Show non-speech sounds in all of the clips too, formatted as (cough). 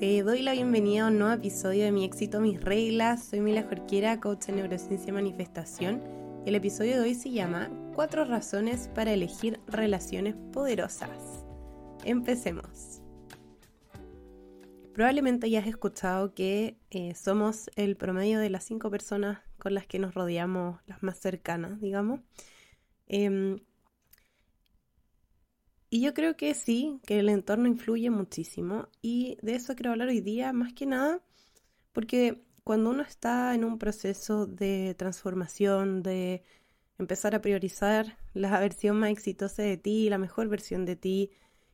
Te doy la bienvenida a un nuevo episodio de Mi éxito, mis reglas. Soy Mila Jorquera, coach en neurociencia y manifestación. El episodio de hoy se llama Cuatro razones para elegir relaciones poderosas. Empecemos. Probablemente ya escuchado que eh, somos el promedio de las cinco personas con las que nos rodeamos, las más cercanas, digamos. Em, y yo creo que sí, que el entorno influye muchísimo y de eso quiero hablar hoy día más que nada porque cuando uno está en un proceso de transformación, de empezar a priorizar la versión más exitosa de ti, la mejor versión de ti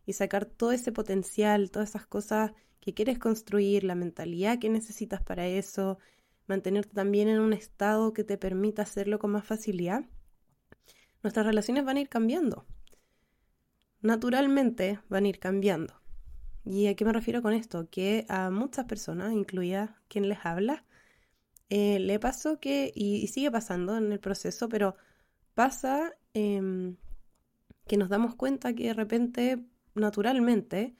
y sacar todo ese potencial, todas esas cosas que quieres construir, la mentalidad que necesitas para eso, mantenerte también en un estado que te permita hacerlo con más facilidad, nuestras relaciones van a ir cambiando naturalmente van a ir cambiando. ¿Y a qué me refiero con esto? Que a muchas personas, incluida quien les habla, eh, le pasó que, y, sigue pasando en el proceso, pero pasa em, que nos damos cuenta que de repente, naturalmente,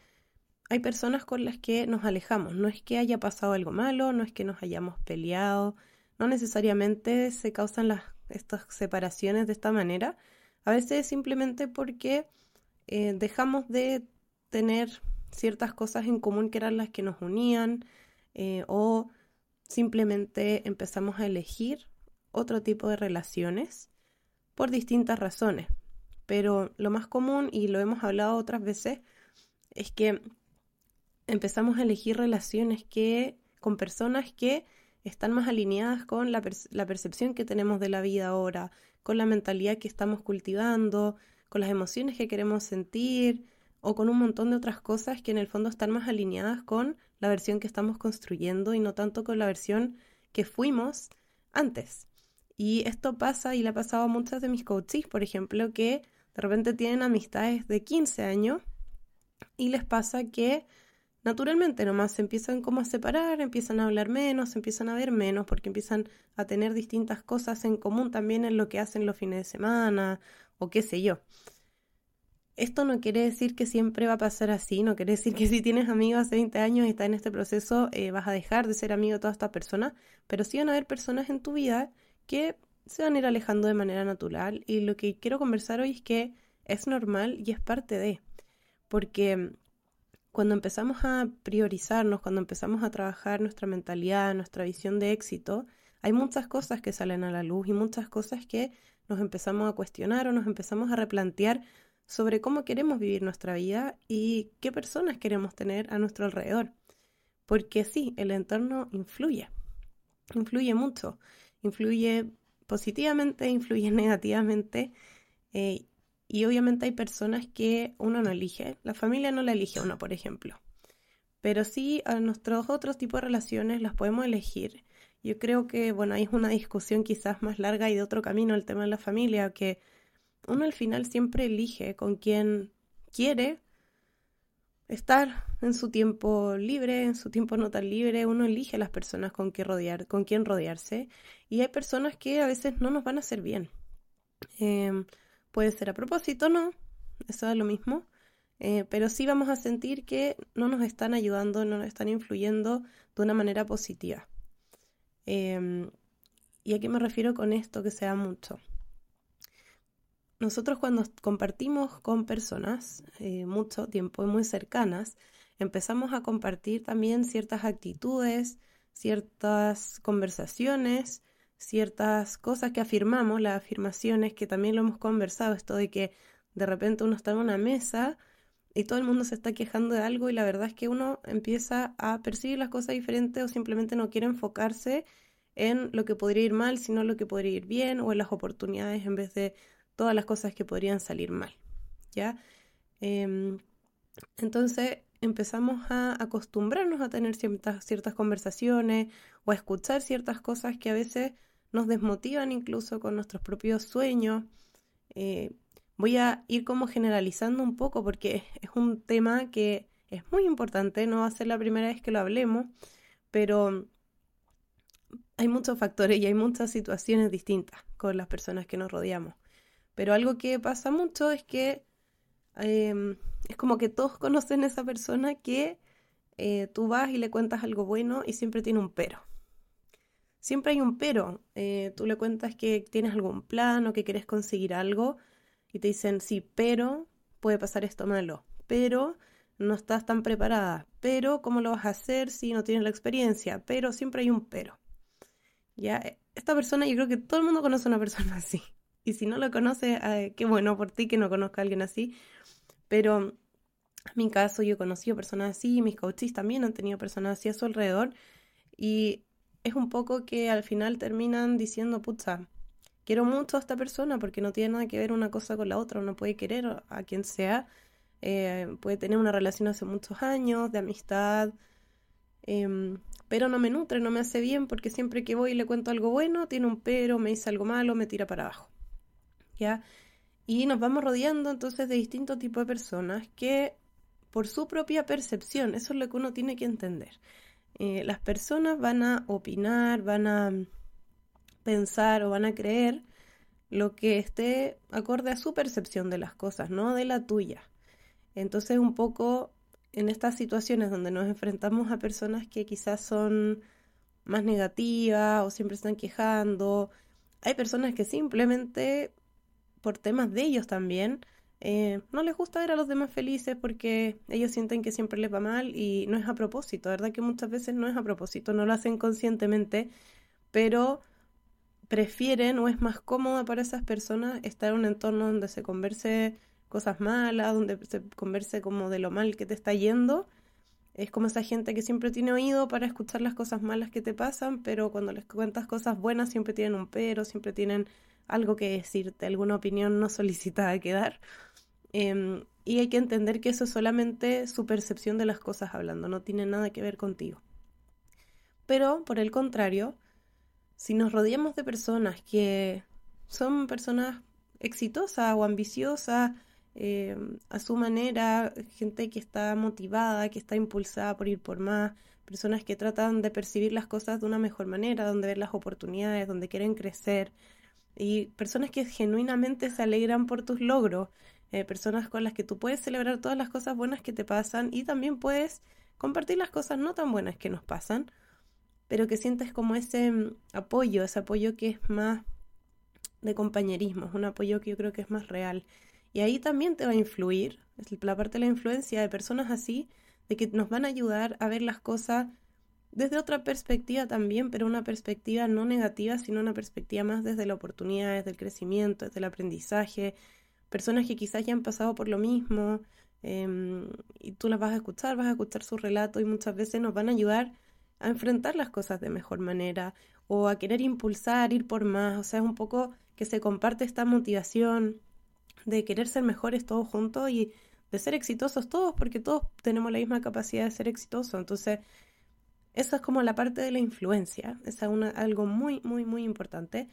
hay personas con las que nos alejamos. No es que haya pasado algo malo, no es que nos hayamos peleado, no necesariamente se causan estas separaciones de esta manera. A veces simplemente porque eh, dejamos de tener ciertas cosas en común que eran las que nos unían eh, o simplemente empezamos a elegir otro tipo de relaciones por distintas razones. Pero lo más común, y lo hemos hablado otras veces, es que empezamos a elegir relaciones que con personas que están más alineadas con la, la percepción que tenemos de la vida ahora, con la mentalidad que estamos cultivando, con las emociones que queremos sentir o con un montón de otras cosas que en el fondo están más alineadas con la versión que estamos construyendo y no tanto con la versión que fuimos antes. Y esto pasa y le ha pasado a muchas de mis coaches, por ejemplo, que de repente tienen amistades de 15 años y les pasa que naturalmente nomás se empiezan como a separar, empiezan a hablar menos, empiezan a ver menos, porque empiezan a tener distintas cosas en común también en lo que hacen los fines de semana o qué sé yo. Esto no quiere decir que siempre va a pasar así, no quiere decir que si tienes amigos hace 20 años y estás en este proceso eh, vas a dejar de ser amigo de todas estas personas, pero sí van a haber personas en tu vida que se van a ir alejando de manera natural y lo que quiero conversar hoy es que es normal y es parte de, porque cuando empezamos a priorizarnos, cuando empezamos a trabajar nuestra mentalidad, nuestra visión de éxito, hay muchas cosas que salen a la luz y muchas cosas que nos empezamos a cuestionar o nos empezamos a replantear sobre cómo queremos vivir nuestra vida y qué personas queremos tener a nuestro alrededor. Porque sí, el entorno influye, influye mucho, influye positivamente, influye (laughs) negativamente. Eh, y obviamente hay personas que uno no elige, la familia no la elige uno, por ejemplo. Pero sí a nuestros otros tipos de relaciones las podemos elegir yo creo que, bueno, ahí es una discusión quizás más larga y de otro camino el tema de la familia, que uno al final siempre elige con quien quiere estar en su tiempo libre, en su tiempo no tan libre, uno elige a las personas con, que rodear, con quien rodearse y hay personas que a veces no nos van a hacer bien. Em, puede ser a propósito, no, eso es lo mismo, eh, pero sí vamos a sentir que no nos están ayudando, no nos están influyendo de una manera positiva. Em, ¿Y a qué me refiero con esto que sea mucho? Nosotros cuando compartimos con personas eh, mucho tiempo y muy cercanas, empezamos a compartir también ciertas actitudes, ciertas conversaciones, ciertas cosas que afirmamos, las afirmaciones que también lo hemos conversado, esto de que de repente uno está en una mesa y todo el mundo se está quejando de algo y la verdad es que uno empieza a percibir las cosas diferentes o simplemente no quiere enfocarse en lo que podría ir mal, sino lo que podría ir bien o en las oportunidades en vez de todas las cosas que podrían salir mal. ¿Ya? Em, entonces empezamos a acostumbrarnos a tener ciertas, ciertas conversaciones o a escuchar ciertas cosas que a veces nos desmotivan incluso con nuestros propios sueños. Eh, voy a ir como generalizando un poco porque (laughs) es un tema que es muy importante, no va a ser la primera vez que lo hablemos, pero hay muchos factores y hay muchas situaciones distintas con las personas que nos rodeamos. Pero algo que pasa mucho es que em, es como que todos (laughs) conocen a esa persona que eh, tú vas y le cuentas algo bueno y siempre tiene un pero. Siempre hay un pero. Eh, tú le cuentas que tienes algún plan o que quieres conseguir algo y te dicen, sí, pero puede pasar esto malo, pero no estás tan preparada, pero ¿cómo lo vas a hacer si no tienes la experiencia? Pero siempre hay un pero. Ya, e, esta persona, yo creo que todo el mundo conoce a una persona (laughs) así. Y si no lo conoce, qué bueno por ti que no conozca a alguien así. Pero en mi caso, yo he conocido personas así, mis coaches también han tenido personas así a su alrededor. Y es un poco que al final terminan diciendo, pucha, quiero mucho a esta persona porque no tiene nada que ver una cosa con la otra, uno puede querer a quien sea, eh, puede tener una relación hace muchos años de amistad, em, pero no me nutre, no me hace bien porque siempre que voy y le cuento algo bueno, tiene un pero, me dice algo malo, me tira para abajo. ¿Ya? Y nos vamos rodeando entonces de distintos tipos de personas que por su propia percepción, eso es lo que uno tiene que entender. Eh, las personas van a opinar, van a pensar o van a creer lo que esté acorde a su percepción de las cosas, no de la tuya. Entonces un poco en estas situaciones donde nos enfrentamos a personas que quizás son más negativas o siempre están quejando, hay personas que simplemente por temas de ellos también eh, no les gusta ver a los demás felices porque ellos sienten que siempre les va mal y no es a propósito, ¿verdad? Que muchas veces no es a propósito, no lo hacen conscientemente, pero prefieren o es más cómodo para esas personas estar en un entorno donde se converse cosas malas, donde se converse como de lo mal que te está yendo. Es como esa gente que siempre tiene oído para escuchar las cosas malas que te pasan, pero cuando les cuentas cosas buenas siempre tienen un pero, siempre tienen algo que decirte, alguna opinión no (laughs) solicitada que dar. Em, y hay que entender que eso es solamente su percepción de las cosas hablando, no tiene nada que ver contigo. Pero, por el contrario, si nos rodeamos de personas que son personas exitosas o ambiciosas em, a su manera, gente que está motivada, que está impulsada por ir por más, personas que tratan de percibir las cosas de una mejor manera, donde ver las oportunidades, donde quieren crecer, y personas que genuinamente se alegran por tus logros, eh, personas con las que tú puedes celebrar todas las cosas buenas que te pasan y también puedes compartir las cosas no tan buenas que nos pasan, pero que sientes como ese mm, apoyo, ese apoyo que es más de compañerismo, es un apoyo que yo creo que es más real. Y ahí también te va a influir, es la parte de la influencia de personas así, de que nos van a ayudar a ver las cosas desde otra perspectiva también, pero una perspectiva no negativa, sino una perspectiva más desde la oportunidad, desde el crecimiento, desde el aprendizaje, personas que quizás ya han pasado por lo mismo em, y tú las vas a escuchar, vas a escuchar su relato y muchas veces nos van a ayudar a enfrentar las cosas de mejor manera o a querer impulsar, ir por más, o sea, es un poco que se comparte esta motivación de querer ser mejores todos juntos y de ser exitosos todos, porque todos tenemos la misma capacidad de ser exitosos. Entonces, esa es como la parte de la influencia, es algo muy, muy, muy importante.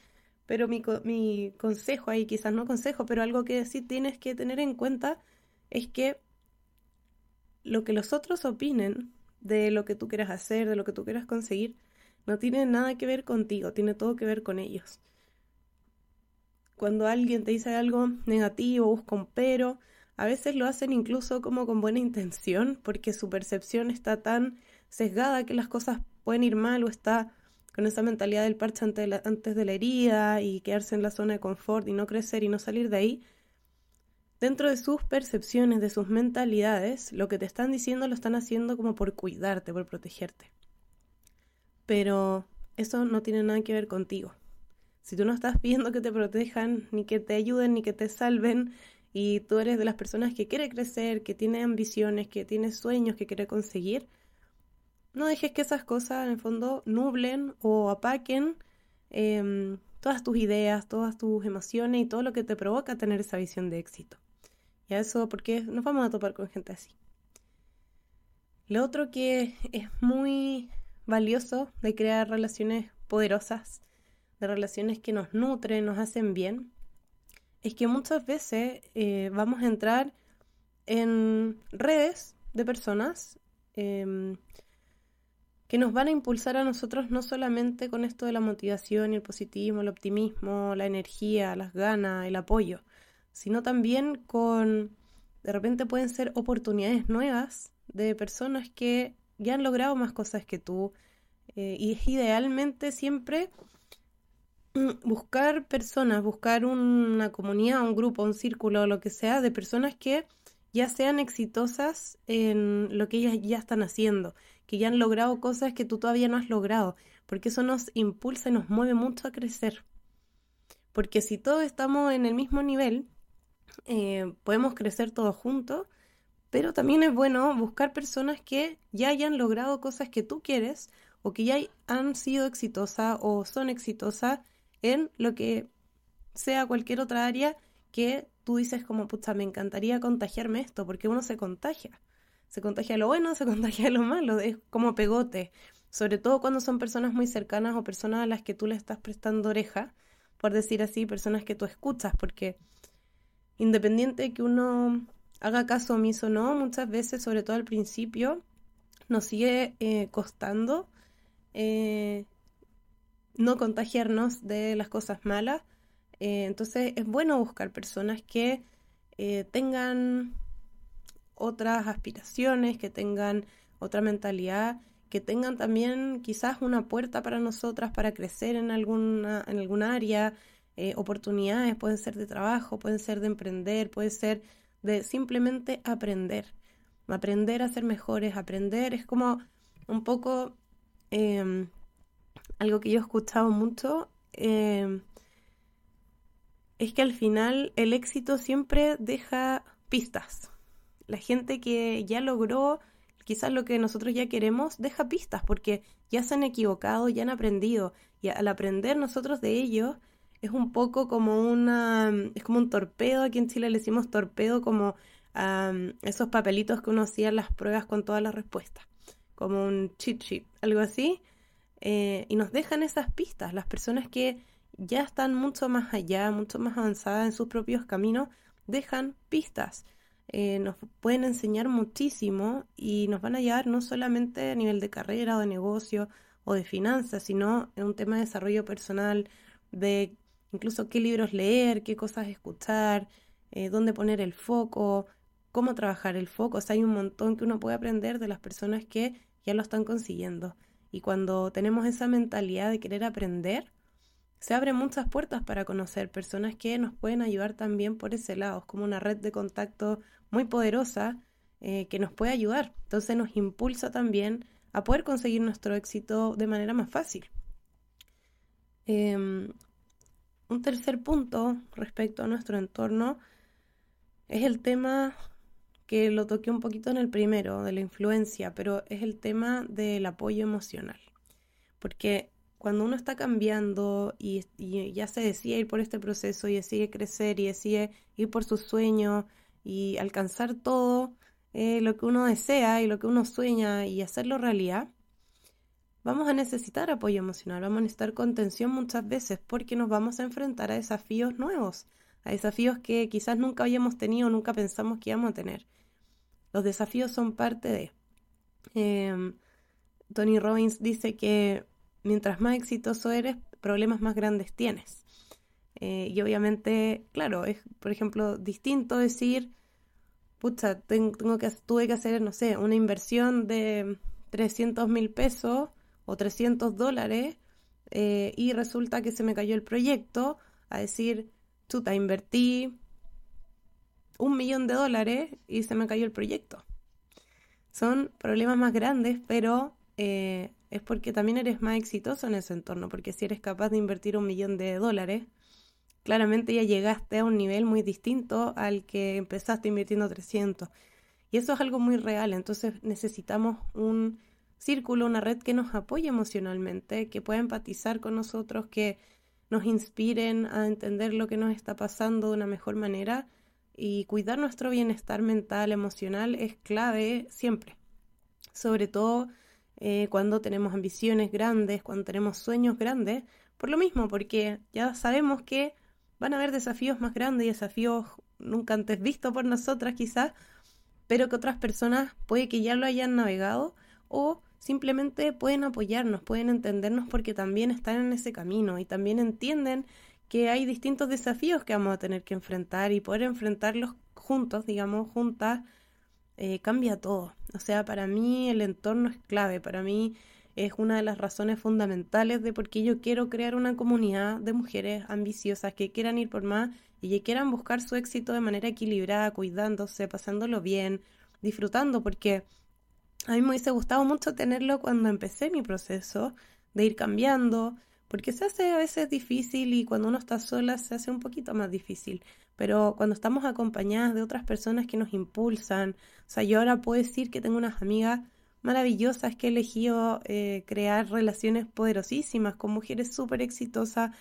Pero mi, mi consejo ahí, quizás no consejo, pero algo que sí tienes que tener en cuenta es que lo que los otros opinen de lo que tú quieras hacer, de lo que tú quieras conseguir, no tiene nada que ver contigo, tiene todo que ver con ellos. Cuando alguien te dice algo negativo, busca un pero, a veces lo hacen incluso como con buena intención, porque su percepción está tan sesgada que las cosas pueden ir mal o está con esa mentalidad del parche antes de, la, herida y quedarse en la zona de confort y no crecer y no salir de ahí, dentro de sus percepciones, de sus mentalidades, lo que te están diciendo lo están haciendo como por cuidarte, por protegerte. Pero eso no tiene nada que ver contigo. Si tú no estás pidiendo que te protejan, ni que te ayuden, ni que te salven, y tú eres de las personas que quiere crecer, que tiene ambiciones, que tiene sueños, que quiere conseguir, no dejes que esas cosas en el fondo nublen o apaquen em, todas tus ideas, todas tus emociones y todo lo que te provoca tener esa visión de éxito. Y a eso porque nos vamos a topar con gente así. Lo otro que es muy valioso de crear relaciones poderosas, de relaciones que nos nutren, nos hacen bien, es que muchas veces eh, vamos a entrar en redes de personas em, que nos van a impulsar a nosotros no solamente con esto de la motivación el positivismo, el optimismo, la energía, las ganas, el apoyo, sino también con, de repente pueden ser oportunidades nuevas de personas que ya han logrado más cosas que tú. Eh, y es idealmente siempre (clears throat) buscar personas, buscar una comunidad, un grupo, un círculo, lo que sea, de personas que ya sean exitosas en lo que ellas ya están haciendo, que ya han logrado cosas que tú todavía no has logrado, porque eso nos impulsa y nos mueve mucho a crecer. Porque si todos estamos en el mismo nivel, eh, podemos crecer todos juntos, pero también es bueno buscar personas que ya hayan logrado cosas que tú quieres o que ya han sido exitosas o son exitosas en lo que sea cualquier otra área que tú dices como, pucha, me encantaría contagiarme esto, porque uno se contagia. Se contagia lo bueno, (laughs) se contagia lo malo, es como pegote. Sobre todo cuando son personas muy cercanas o personas a las que tú le estás prestando oreja, por decir así, personas que tú escuchas, porque independiente de que uno haga caso omiso o no, muchas veces, sobre todo al principio, nos sigue eh, costando eh, no contagiarnos de las cosas malas. Eh, entonces es bueno buscar personas que tengan otras aspiraciones, que tengan otra mentalidad, que tengan también quizás una puerta para nosotras para crecer en alguna, en alguna área, eh, oportunidades, pueden ser de trabajo, pueden ser de emprender, puede ser de simplemente aprender. Aprender a ser mejores, aprender es como un poco em, algo que yo he escuchado mucho em, es que al final el éxito siempre deja pistas. La gente que ya logró quizás lo que nosotros ya queremos, deja pistas porque ya se han equivocado, ya han aprendido. Y al aprender nosotros de ellos, es un poco como una, es como un torpedo, aquí en Chile le decimos torpedo como esos papelitos que uno hacía en las pruebas con todas las respuestas, como un cheat sheet, algo así. Eh, y nos dejan esas pistas, las personas que ya están mucho más allá, mucho más avanzadas en sus propios caminos, dejan pistas. Eh, nos pueden enseñar muchísimo y nos van a llevar no solamente a nivel de carrera o de negocio o de finanzas, sino en un tema de desarrollo personal, de incluso qué libros leer, qué cosas escuchar, eh, dónde poner el foco, cómo trabajar el foco. O sea, hay un montón que uno puede aprender de las personas que ya lo están consiguiendo. Y cuando tenemos esa mentalidad de querer aprender, se abren muchas puertas para conocer personas que nos pueden ayudar también por ese lado. Es como una red de contacto muy poderosa eh, que nos puede ayudar. Entonces nos impulsa también a poder conseguir nuestro éxito de manera más fácil. Em, un tercer punto respecto a nuestro entorno es el tema que lo toqué un poquito en el primero, de la influencia, pero es el tema del apoyo emocional. Porque cuando uno está cambiando y, ya se decide ir por este proceso y decide crecer y decide ir por sus sueños y alcanzar todo eh, lo que uno desea y lo que uno sueña y hacerlo realidad, vamos a necesitar apoyo emocional, vamos a necesitar contención muchas veces porque nos vamos a enfrentar a desafíos nuevos, a desafíos que quizás nunca habíamos tenido, nunca pensamos que íbamos a tener. Los desafíos son parte de... Em, Tony Robbins dice que mientras más exitoso eres, problemas más grandes tienes. Eh, y obviamente, claro, es, por ejemplo, distinto decir, pucha, tengo, que, tuve que hacer, no sé, una inversión de 300 mil pesos o 300 dólares eh, y resulta que se me cayó el proyecto, a decir, chuta, invertí un millón de dólares y se me cayó el proyecto. Son problemas más grandes, pero eh, es porque también eres más exitoso en ese entorno, porque si eres capaz de invertir un millón de dólares, claramente ya llegaste a un nivel muy distinto al que empezaste invirtiendo 300. Y eso es algo muy real, entonces necesitamos un círculo, una red que nos apoye emocionalmente, que pueda empatizar con nosotros, que nos inspiren a entender lo que nos está pasando de una mejor manera y cuidar nuestro bienestar mental, emocional es clave siempre. Sobre todo eh, cuando tenemos ambiciones grandes, cuando tenemos sueños grandes, por lo mismo, porque ya sabemos que van a haber desafíos más grandes desafíos nunca antes vistos por nosotras quizás, pero que otras personas puede que ya lo hayan navegado o simplemente pueden apoyarnos, pueden entendernos porque también están en ese camino y también entienden que hay distintos desafíos que vamos a tener que enfrentar y poder enfrentarlos juntos, digamos, juntas, eh, cambia todo. O sea, para mí el entorno es clave, para mí es una de las razones fundamentales de por qué yo quiero crear una comunidad de mujeres ambiciosas que quieran ir por más y que quieran buscar su éxito de manera equilibrada, cuidándose, pasándolo bien, disfrutando, porque a mí me hubiese gustado mucho tenerlo cuando empecé mi proceso de ir cambiando, porque se hace a veces difícil y cuando uno está sola se hace un poquito más difícil, pero cuando estamos acompañadas de otras personas que nos impulsan, o sea, yo ahora puedo decir que tengo unas amigas maravillosas que he elegido eh, crear relaciones poderosísimas con mujeres súper exitosas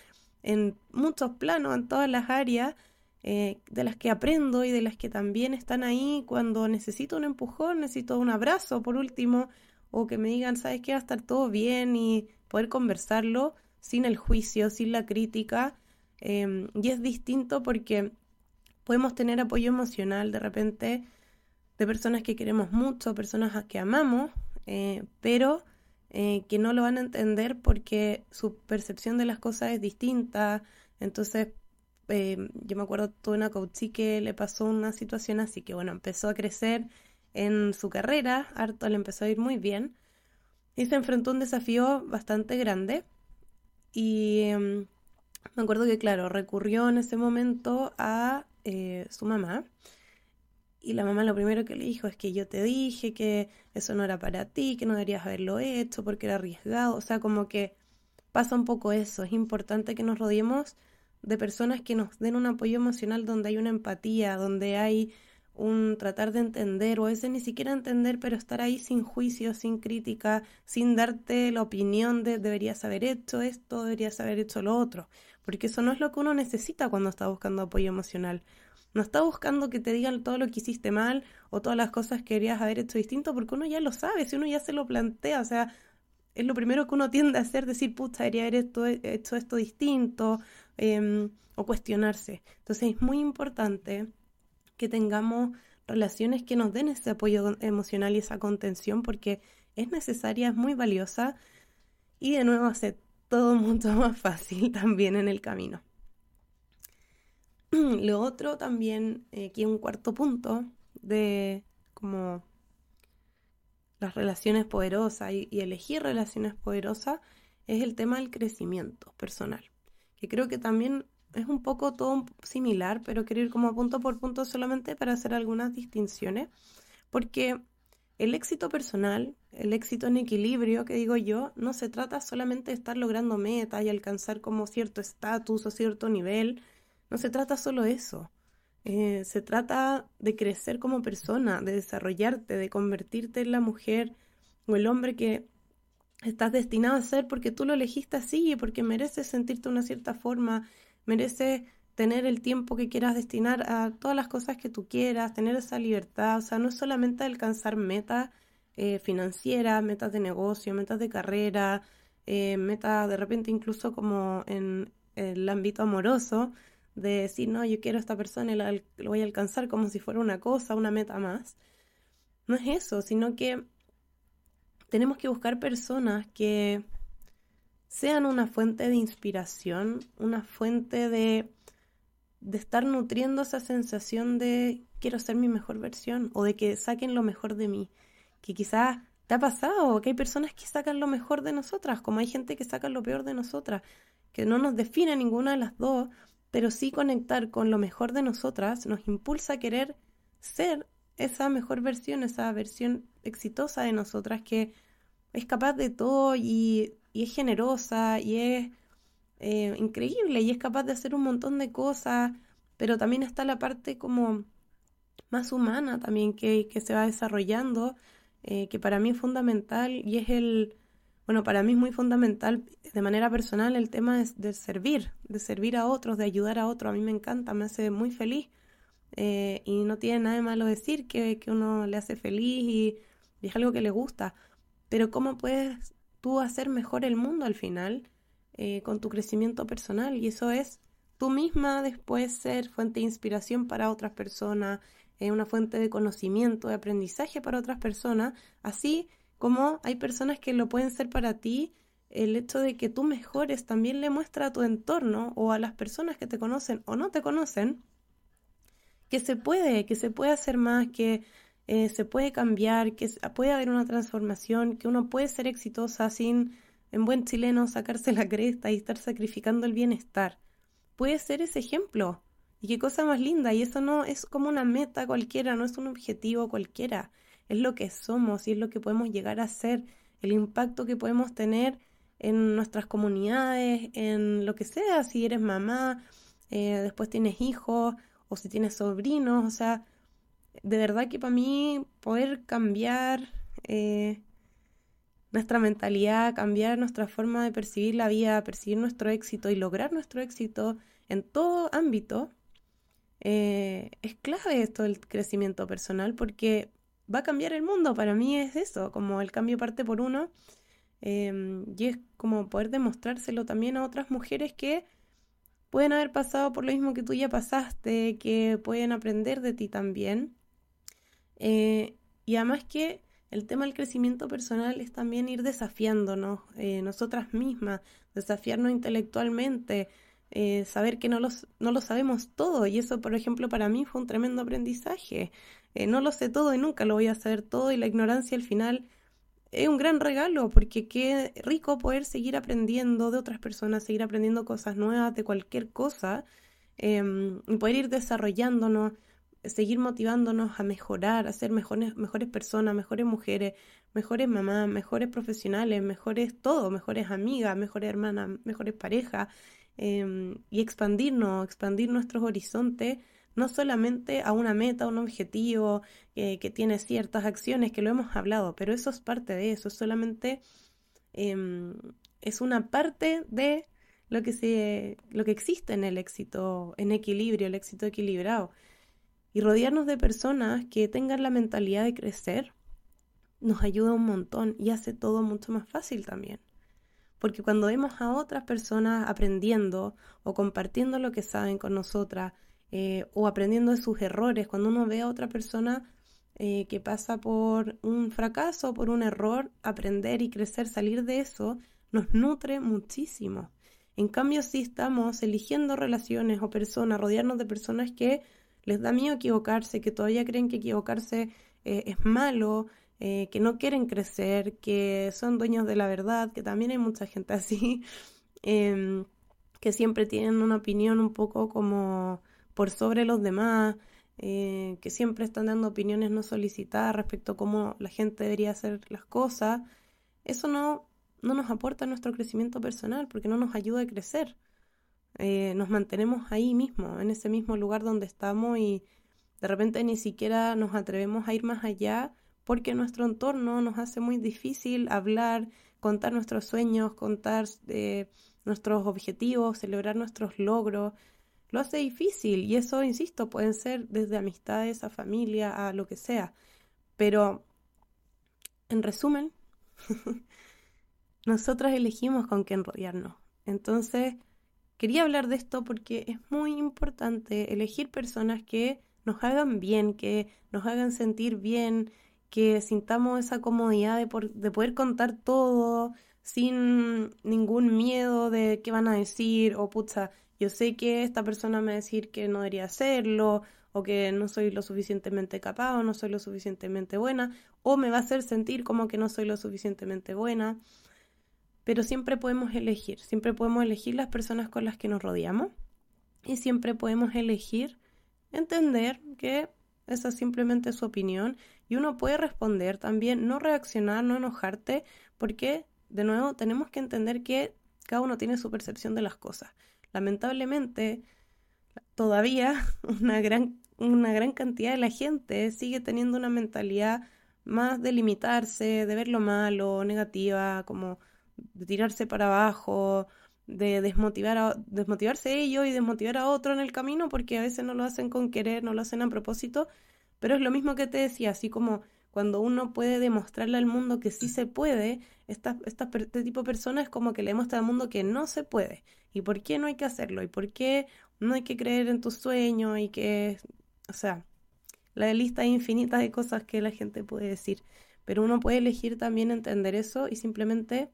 en muchos planos, en todas las áreas, eh, de las que aprendo y de las que también están ahí cuando necesito un empujón, necesito un abrazo por último, o que me digan, ¿sabes qué? Va a estar todo bien y poder conversarlo sin el juicio, sin la crítica. Em, y es distinto porque podemos tener apoyo emocional de repente de personas que queremos mucho, personas que amamos, eh, pero eh, que no lo van a entender porque su percepción de las cosas es distinta. Entonces, eh, yo me acuerdo, tuve una coach que le pasó una situación así, que bueno, empezó a crecer en su carrera, harto le empezó a ir muy bien, y se enfrentó a un desafío bastante grande. Y em, me acuerdo que, claro, recurrió en ese momento a su mamá y la mamá lo primero que le dijo es que yo te dije que eso no era para ti, que no deberías haberlo hecho porque era arriesgado. O sea, como que pasa un poco eso. Es importante que nos rodeemos de personas que nos den un apoyo emocional donde hay una empatía, donde hay un tratar de entender, o veces ni siquiera entender, pero estar ahí sin juicio, sin crítica, sin darte la opinión de deberías haber hecho esto, deberías haber hecho lo otro, porque eso no es lo que uno necesita cuando está buscando apoyo emocional. No está buscando que te digan todo lo que hiciste mal o todas las cosas que querías haber hecho distinto, porque uno ya lo sabe, si uno ya se lo plantea, o sea, es lo primero que uno tiende a hacer, decir, puta, debería haber hecho esto distinto em, o cuestionarse. Entonces es muy importante que tengamos relaciones que nos den ese apoyo emocional y esa contención, porque es necesaria, es muy valiosa y de nuevo hace todo mucho (laughs) más fácil también en el camino. (clears throat) Lo otro también, eh, aquí un cuarto punto de como las relaciones poderosas y, elegir relaciones poderosas es el tema del crecimiento personal, que creo que también es un poco todo similar, pero quiero ir como punto por punto solamente para hacer algunas distinciones, porque el éxito personal, el éxito en equilibrio, que digo yo, no se trata solamente de estar logrando metas y alcanzar como cierto estatus o cierto nivel, no se trata solo de eso. Eh, se trata de crecer como persona, de desarrollarte, de convertirte en la mujer o el hombre que estás destinado a ser porque tú lo elegiste así, porque mereces sentirte una cierta forma, mereces tener el tiempo que quieras destinar a todas las cosas que tú quieras, tener esa libertad, o sea, no es solamente alcanzar metas eh, financieras, metas de negocio, metas de carrera, eh, metas de repente incluso como en el ámbito amoroso, de decir, no, yo quiero a esta persona y lo voy a alcanzar como si fuera una cosa, una meta más. No es eso, sino que tenemos que buscar personas que sean una fuente de inspiración, una fuente de, de estar nutriendo esa sensación de quiero ser mi mejor versión o de que saquen lo mejor de mí. Que quizás te ha pasado, que hay personas que sacan lo mejor de nosotras, como hay gente que saca lo peor de nosotras, que no nos define ninguna de las dos, pero sí conectar con lo mejor de nosotras nos impulsa a querer ser esa mejor versión, esa versión exitosa de nosotras que es capaz de todo y, es generosa y es eh, increíble y es capaz de hacer un montón de cosas, pero también está la parte como más humana también que, se va desarrollando, eh, que para mí es fundamental y es el, bueno, para mí es muy fundamental de manera personal el tema de, de servir, de servir a otros, de ayudar a otros. A mí me encanta, me hace muy feliz. Eh, y no tiene nada de malo decir que, que uno le hace feliz y, es algo que le gusta. Pero ¿cómo puedes tú hacer mejor el mundo al final eh, con tu crecimiento personal? Y eso es tú misma después ser fuente de inspiración para otras personas, eh, una fuente de conocimiento, de aprendizaje para otras personas. Así como hay personas que lo pueden ser para ti, el hecho de que tú mejores también le muestra a tu entorno o a las personas que te conocen o no te conocen que se puede, que se puede hacer más, que eh, se puede cambiar, que puede haber una transformación, que uno puede ser exitosa sin, en buen chileno, sacarse la cresta y estar sacrificando el bienestar. Puede ser ese ejemplo. Y qué cosa más linda. Y eso no es como una meta cualquiera, no es un objetivo cualquiera. Es lo que somos y es lo que podemos llegar a ser, el impacto que podemos tener en nuestras comunidades, en lo que sea, si eres mamá, eh, después tienes hijos o si tienes sobrinos, o sea, de verdad que para mí poder cambiar eh, nuestra mentalidad, cambiar nuestra forma de percibir la vida, percibir nuestro éxito y lograr nuestro éxito en todo ámbito, eh, es clave esto del crecimiento personal porque va a cambiar el mundo. Para mí es eso, como el cambio parte por uno. Em, y es como poder demostrárselo también a otras mujeres que pueden haber pasado por lo mismo que tú ya pasaste, que pueden aprender de ti también. Eh, y además que el tema del crecimiento personal es también ir desafiándonos eh, nosotras mismas, desafiarnos intelectualmente, eh, saber que no, los, no lo sabemos todo. Y eso, por ejemplo, para mí fue un tremendo aprendizaje. no lo sé todo y nunca lo voy a saber todo y la ignorancia al final es un gran regalo porque qué rico poder seguir aprendiendo de otras personas, seguir aprendiendo cosas nuevas de cualquier cosa em, y poder ir desarrollándonos seguir motivándonos a mejorar, a ser mejores, mejores personas, mejores mujeres, mejores mamás, mejores profesionales, mejores todo, mejores amigas, mejores hermanas, mejores parejas, em, y expandirnos, expandir nuestros horizontes, no solamente a una meta, a un objetivo eh, que tiene ciertas acciones, que lo hemos hablado, pero eso es parte de eso, solamente em, es una parte de lo que, se, lo que existe en el éxito en equilibrio, el éxito equilibrado. Y rodearnos de personas que tengan la mentalidad de crecer nos ayuda un montón y hace todo mucho más fácil también. Porque cuando vemos a otras personas aprendiendo o compartiendo lo que saben con nosotras eh, o aprendiendo de sus errores, cuando uno ve a otra persona eh, que pasa por un fracaso, por un error, aprender y crecer, salir de eso, nos nutre muchísimo. En cambio, si estamos eligiendo relaciones o personas, rodearnos de personas que les da miedo equivocarse, que todavía creen que equivocarse eh, es malo, eh, que no quieren crecer, que son dueños de la verdad, que también hay mucha gente (laughs) así, em, que siempre tienen una opinión un poco como por sobre los demás, eh, que siempre están dando opiniones no solicitadas respecto a cómo la gente debería hacer las cosas, eso no, no nos aporta nuestro crecimiento personal porque no nos ayuda a crecer. Eh, nos mantenemos ahí mismo, en ese mismo lugar donde estamos y de repente ni siquiera nos atrevemos a ir más allá porque nuestro entorno nos hace muy difícil hablar, contar nuestros sueños, contar eh, nuestros objetivos, celebrar nuestros logros. Lo hace difícil y eso, insisto, pueden ser desde amistades a familia, a lo que sea. Pero, en resumen, (laughs) nosotras elegimos con quién rodearnos. Entonces, Quería hablar de esto porque es muy importante elegir personas que nos hagan bien, que nos hagan sentir bien, que sintamos esa comodidad de, de poder contar todo sin ningún miedo de qué van a decir o pucha, yo sé que esta persona me va a decir que no debería hacerlo o que no soy lo suficientemente capaz o no soy lo suficientemente buena o me va a hacer sentir como que no soy lo suficientemente buena pero siempre podemos elegir, siempre podemos elegir las personas con las que nos rodeamos y siempre podemos elegir entender que esa es simplemente su opinión y uno puede responder también, no reaccionar, no enojarte, porque de nuevo tenemos que entender que cada uno tiene su percepción de las cosas. Lamentablemente, todavía (laughs) una gran, una gran cantidad de la gente sigue teniendo una mentalidad más de limitarse, de ver lo malo, negativa, como de tirarse para abajo, de desmotivar a, desmotivarse ellos y desmotivar a otro en el camino, porque a veces no lo hacen con querer, no lo hacen a propósito, pero es lo mismo que te decía, así como cuando uno puede demostrarle al mundo que sí se puede, esta, esta, este tipo de personas es como que le demuestra al mundo que no se puede. ¿Y por qué no hay que hacerlo? ¿Y por qué no hay que creer en tus sueños? Y que, o sea, la lista infinita de cosas que la gente puede decir. Pero uno puede elegir también entender eso y simplemente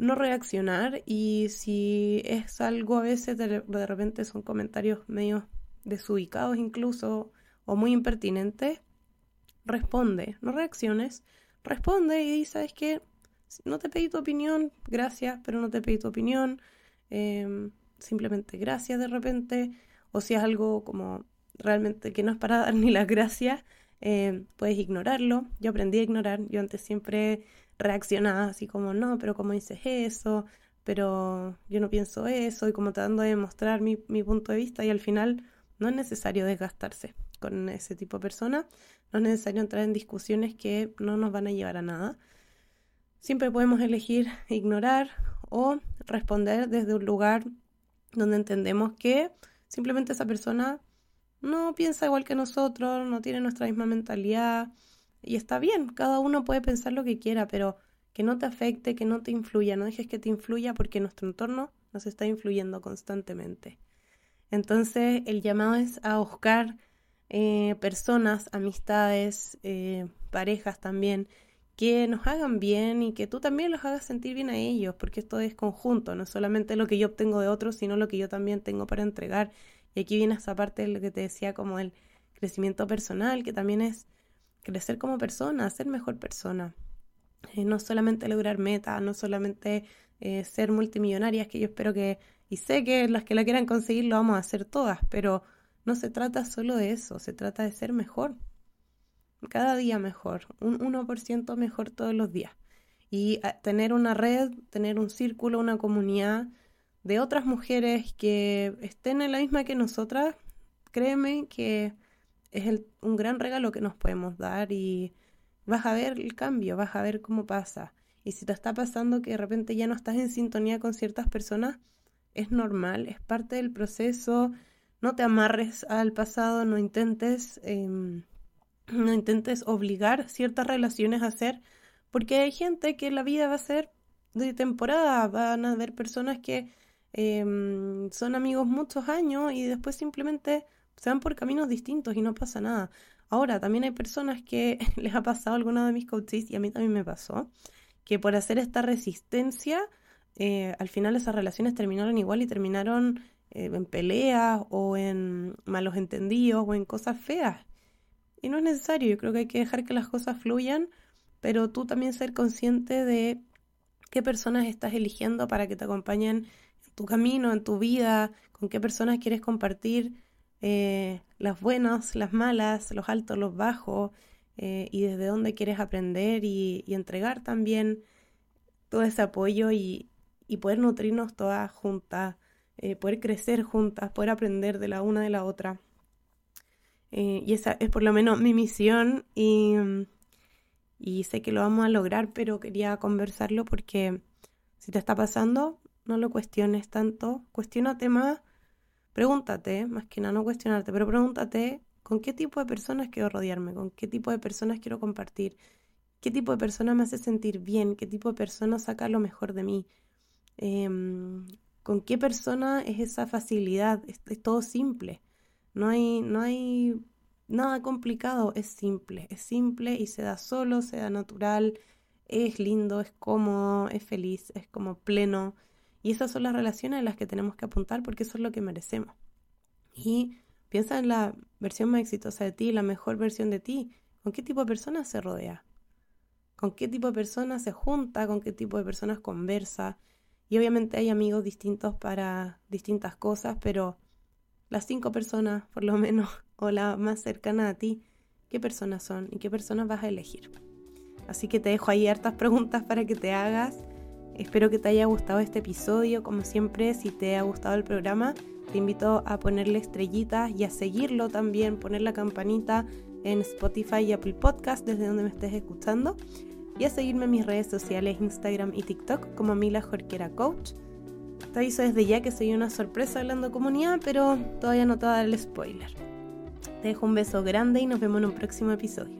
no reaccionar y si es algo a veces de, repente son comentarios medio desubicados incluso o muy impertinentes, responde, no reacciones, responde y dice, ¿sabes qué? No te pedí tu opinión, gracias, pero no te pedí tu opinión. Em, simplemente gracias de repente. O si es algo como realmente que no es para (laughs) dar ni las gracias, em, puedes ignorarlo. Yo aprendí a ignorar. Yo antes siempre reaccionaba así como, no, pero ¿cómo dices eso? Pero yo no pienso eso y como tratando de mostrar mi, mi punto de vista y al final no es necesario desgastarse con ese tipo de personas. No es necesario entrar en discusiones que no nos van a llevar a nada. Siempre podemos elegir ignorar o responder desde un lugar donde entendemos que simplemente esa persona no piensa igual que nosotros, no tiene nuestra misma mentalidad y está bien, cada uno puede pensar lo que quiera, pero que no te afecte, que no te influya, no dejes que te influya porque nuestro entorno nos está influyendo constantemente. Entonces el llamado es a buscar eh, personas, amistades, eh, parejas también, que nos hagan bien y que tú también los hagas sentir bien a ellos, porque esto es conjunto, no solamente lo que yo obtengo de otros, sino lo que yo también tengo para entregar. Y aquí viene esa parte de lo que te decía como el crecimiento personal, que también es crecer como persona, ser mejor persona. Eh, no solamente lograr metas, no solamente eh, ser multimillonarias, que yo espero que, y sé que las que la quieran conseguir lo vamos a hacer todas, pero no se trata solo de eso, se trata de ser mejor cada día mejor, un 1% mejor todos los días. Y ah, tener una red, tener un círculo, una comunidad de otras mujeres que estén en la misma que nosotras, créeme que es un gran regalo que nos podemos dar y vas a ver el cambio, vas a ver cómo pasa. Y si te está pasando que de repente ya no estás en sintonía con ciertas personas, es normal, es parte del proceso. No te amarres al pasado, no intentes em, no intentes obligar ciertas relaciones a hacer, porque hay gente que la vida va a ser de temporada, van a haber personas que em, son amigos muchos años y después simplemente se van por caminos distintos y no pasa nada. Ahora, también hay personas que (laughs) les ha pasado a alguno de mis coaches y a mí también me pasó, que por hacer esta resistencia, eh, al final esas relaciones terminaron igual y terminaron eh, en peleas o en malos entendidos o en cosas feas. Y no es necesario, yo creo que hay que dejar que las cosas fluyan, pero tú también ser consciente de qué personas estás eligiendo para que te acompañen en tu camino, en tu vida, con qué personas quieres compartir eh, las buenas, las malas, los altos, los bajos, eh, y desde dónde quieres aprender y, entregar también todo ese apoyo y, poder nutrirnos todas juntas, eh, poder crecer juntas, poder aprender de la una de la otra. Y esa es por lo menos mi misión y, y sé que lo vamos a lograr, pero quería conversarlo porque si te está pasando, no lo cuestiones tanto, cuestionate más, pregúntate, más que nada no cuestionarte, pero pregúntate con qué tipo de personas quiero rodearme, con qué tipo de personas quiero compartir, qué tipo de personas me hace sentir bien, qué tipo de personas saca lo mejor de mí, em, con qué persona es esa facilidad, es todo simple. No hay, no hay nada complicado, es simple, es simple y se da solo, se da natural, es lindo, es cómodo, es feliz, es como pleno. Y esas son las relaciones a las que tenemos que apuntar porque eso es lo que merecemos. Y piensa en la versión más exitosa de ti, la mejor versión de ti. ¿Con qué tipo de personas se rodea? ¿Con qué tipo de personas se junta? ¿Con qué tipo de personas conversa? Y obviamente hay amigos distintos para distintas cosas, pero las cinco personas, por lo menos, (laughs) o la más cercana a ti, qué personas son y qué personas vas a elegir. Así que te dejo ahí hartas preguntas para que te hagas. Espero que te haya gustado este episodio. Como siempre, si te ha gustado el programa, te invito a ponerle estrellitas y a seguirlo también, poner la campanita en Spotify y Apple Podcast desde donde me estés escuchando y a seguirme en mis redes sociales Instagram y TikTok como Mila Jorquera Coach te aviso desde ya que soy una sorpresa hablando comunidad, pero todavía no te voy a dar el spoiler. Te dejo un beso grande y nos vemos en un próximo episodio.